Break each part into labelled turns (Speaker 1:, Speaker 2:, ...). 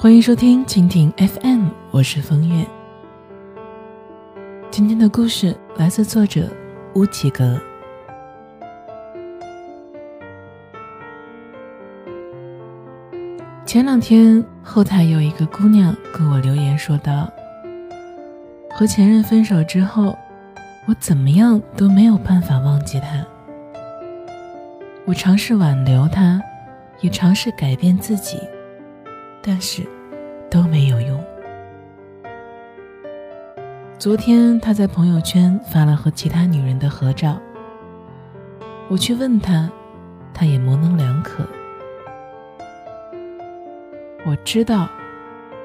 Speaker 1: 欢迎收听蜻蜓 FM，我是风月。今天的故事来自作者乌奇格。前两天后台有一个姑娘跟我留言说道：“和前任分手之后，我怎么样都没有办法忘记他。我尝试挽留他，也尝试改变自己。”但是都没有用。昨天他在朋友圈发了和其他女人的合照，我去问他，他也模棱两可。我知道，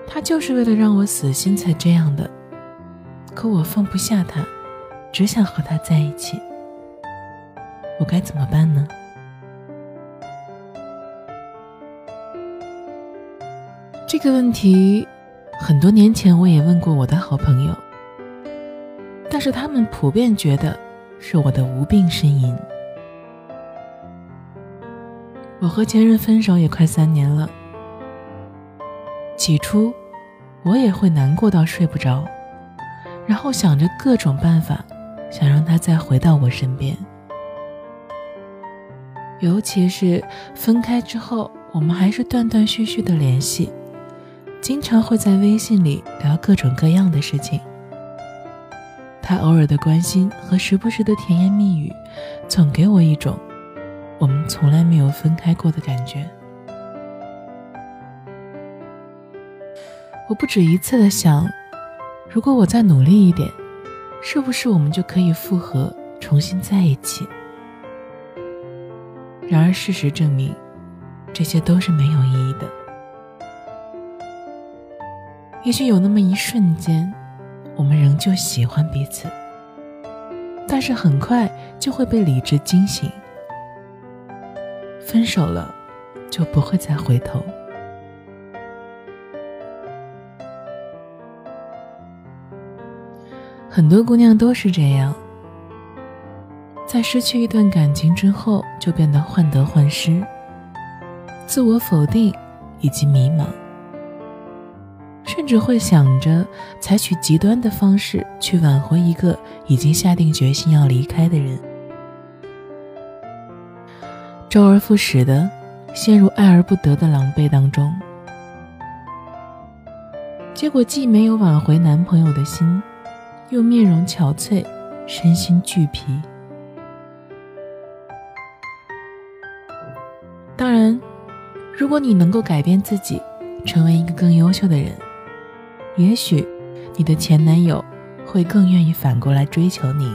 Speaker 1: 他就是为了让我死心才这样的，可我放不下他，只想和他在一起。我该怎么办呢？这个问题，很多年前我也问过我的好朋友，但是他们普遍觉得是我的无病呻吟。我和前任分手也快三年了，起初我也会难过到睡不着，然后想着各种办法，想让他再回到我身边。尤其是分开之后，我们还是断断续续的联系。经常会在微信里聊各种各样的事情。他偶尔的关心和时不时的甜言蜜语，总给我一种我们从来没有分开过的感觉。我不止一次的想，如果我再努力一点，是不是我们就可以复合，重新在一起？然而事实证明，这些都是没有意义的。也许有那么一瞬间，我们仍旧喜欢彼此，但是很快就会被理智惊醒。分手了，就不会再回头。很多姑娘都是这样，在失去一段感情之后，就变得患得患失、自我否定以及迷茫。甚至会想着采取极端的方式去挽回一个已经下定决心要离开的人，周而复始的陷入爱而不得的狼狈当中，结果既没有挽回男朋友的心，又面容憔悴，身心俱疲。当然，如果你能够改变自己，成为一个更优秀的人。也许，你的前男友会更愿意反过来追求你。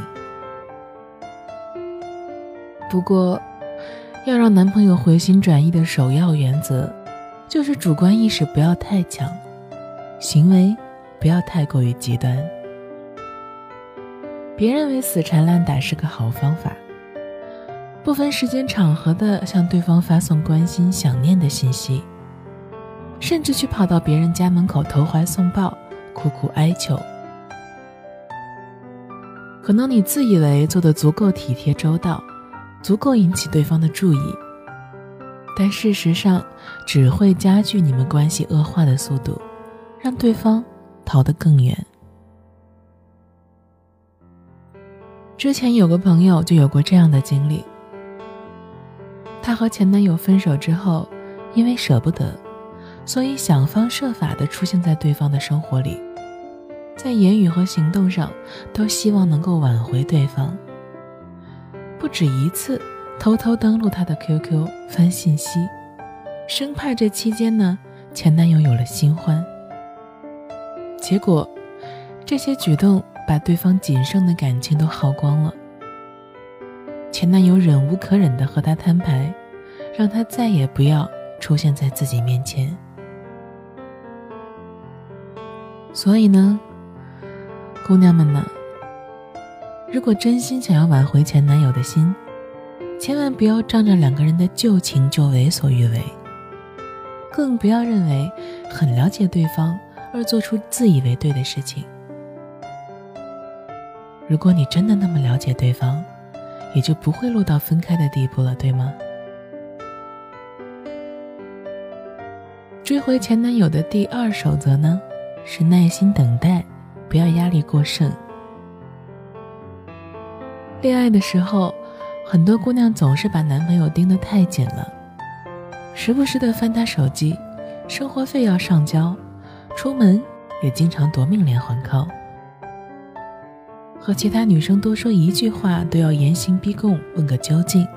Speaker 1: 不过，要让男朋友回心转意的首要原则，就是主观意识不要太强，行为不要太过于极端。别认为死缠烂打是个好方法，不分时间场合的向对方发送关心、想念的信息。甚至去跑到别人家门口投怀送抱，苦苦哀求。可能你自以为做的足够体贴周到，足够引起对方的注意，但事实上只会加剧你们关系恶化的速度，让对方逃得更远。之前有个朋友就有过这样的经历，她和前男友分手之后，因为舍不得。所以想方设法地出现在对方的生活里，在言语和行动上都希望能够挽回对方。不止一次偷偷登录他的 QQ 翻信息，生怕这期间呢前男友有了新欢。结果，这些举动把对方仅剩的感情都耗光了。前男友忍无可忍地和他摊牌，让他再也不要出现在自己面前。所以呢，姑娘们呢，如果真心想要挽回前男友的心，千万不要仗着两个人的旧情就为所欲为，更不要认为很了解对方而做出自以为对的事情。如果你真的那么了解对方，也就不会落到分开的地步了，对吗？追回前男友的第二守则呢，是耐心等待，不要压力过剩。恋爱的时候，很多姑娘总是把男朋友盯得太紧了，时不时的翻他手机，生活费要上交，出门也经常夺命连环 call，和其他女生多说一句话都要严刑逼供，问个究竟。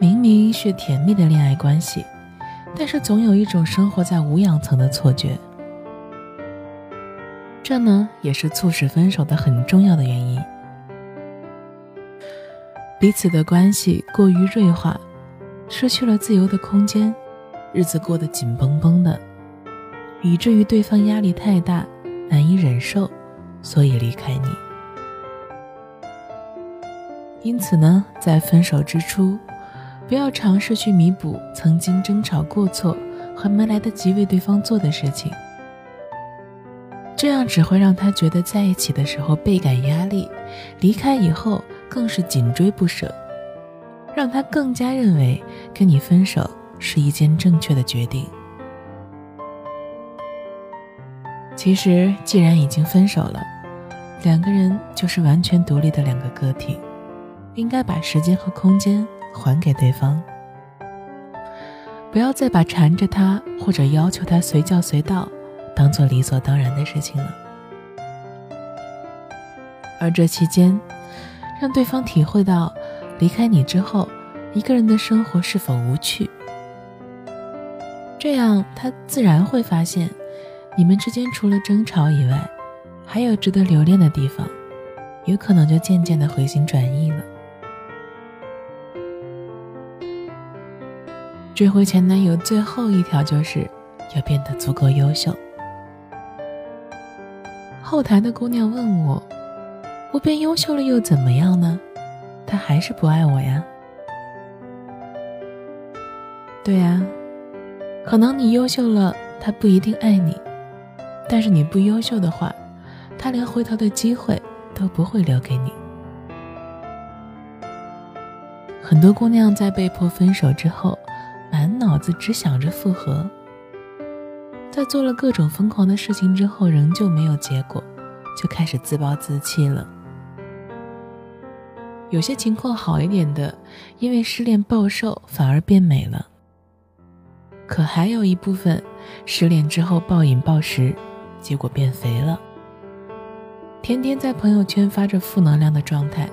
Speaker 1: 明明是甜蜜的恋爱关系。但是总有一种生活在无氧层的错觉，这呢也是促使分手的很重要的原因。彼此的关系过于锐化，失去了自由的空间，日子过得紧绷绷的，以至于对方压力太大，难以忍受，所以离开你。因此呢，在分手之初。不要尝试去弥补曾经争吵过错和没来得及为对方做的事情，这样只会让他觉得在一起的时候倍感压力，离开以后更是紧追不舍，让他更加认为跟你分手是一件正确的决定。其实，既然已经分手了，两个人就是完全独立的两个个体，应该把时间和空间。还给对方，不要再把缠着他或者要求他随叫随到当做理所当然的事情了。而这期间，让对方体会到离开你之后，一个人的生活是否无趣，这样他自然会发现，你们之间除了争吵以外，还有值得留恋的地方，有可能就渐渐的回心转意了。追回前男友最后一条就是要变得足够优秀。后台的姑娘问我：“我变优秀了又怎么样呢？他还是不爱我呀？”对呀，可能你优秀了，他不一定爱你；但是你不优秀的话，他连回头的机会都不会留给你。很多姑娘在被迫分手之后。满脑子只想着复合，在做了各种疯狂的事情之后，仍旧没有结果，就开始自暴自弃了。有些情况好一点的，因为失恋暴瘦反而变美了。可还有一部分，失恋之后暴饮暴食，结果变肥了。天天在朋友圈发着负能量的状态，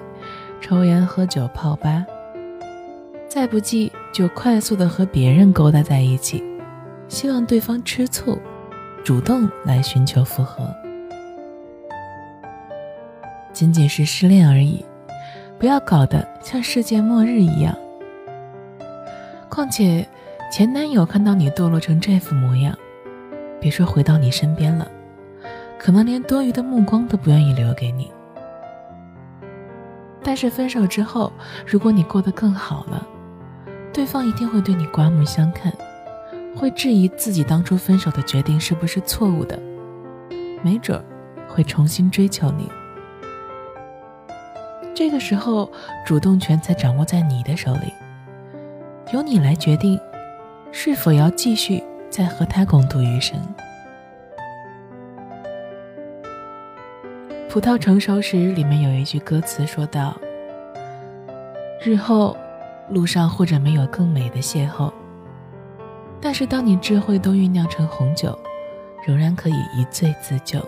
Speaker 1: 抽烟喝酒泡吧。再不济就快速的和别人勾搭在一起，希望对方吃醋，主动来寻求复合。仅仅是失恋而已，不要搞得像世界末日一样。况且，前男友看到你堕落成这副模样，别说回到你身边了，可能连多余的目光都不愿意留给你。但是分手之后，如果你过得更好了，对方一定会对你刮目相看，会质疑自己当初分手的决定是不是错误的，没准会重新追求你。这个时候，主动权才掌握在你的手里，由你来决定是否要继续再和他共度余生。葡萄成熟时里面有一句歌词说道：“日后。”路上或者没有更美的邂逅，但是当你智慧都酝酿成红酒，仍然可以一醉自救。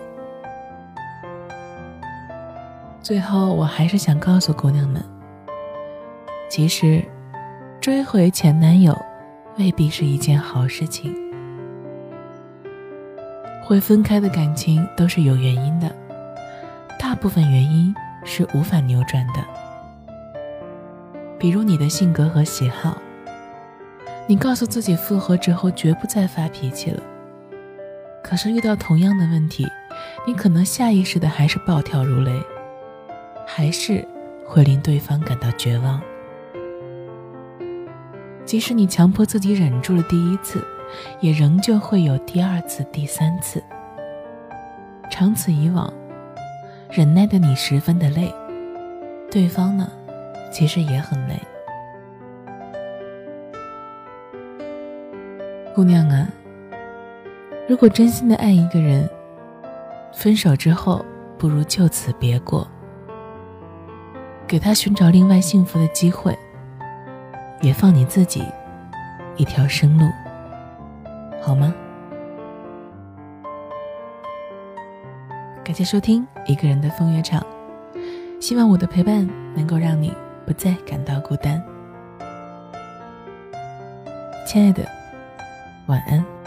Speaker 1: 最后，我还是想告诉姑娘们，其实追回前男友未必是一件好事情。会分开的感情都是有原因的，大部分原因是无法扭转的。比如你的性格和喜好，你告诉自己复合之后绝不再发脾气了，可是遇到同样的问题，你可能下意识的还是暴跳如雷，还是会令对方感到绝望。即使你强迫自己忍住了第一次，也仍旧会有第二次、第三次。长此以往，忍耐的你十分的累，对方呢？其实也很累。姑娘啊，如果真心的爱一个人，分手之后不如就此别过，给他寻找另外幸福的机会，也放你自己一条生路，好吗？感谢收听一个人的风月场，希望我的陪伴能够让你不再感到孤单。亲爱的，晚安。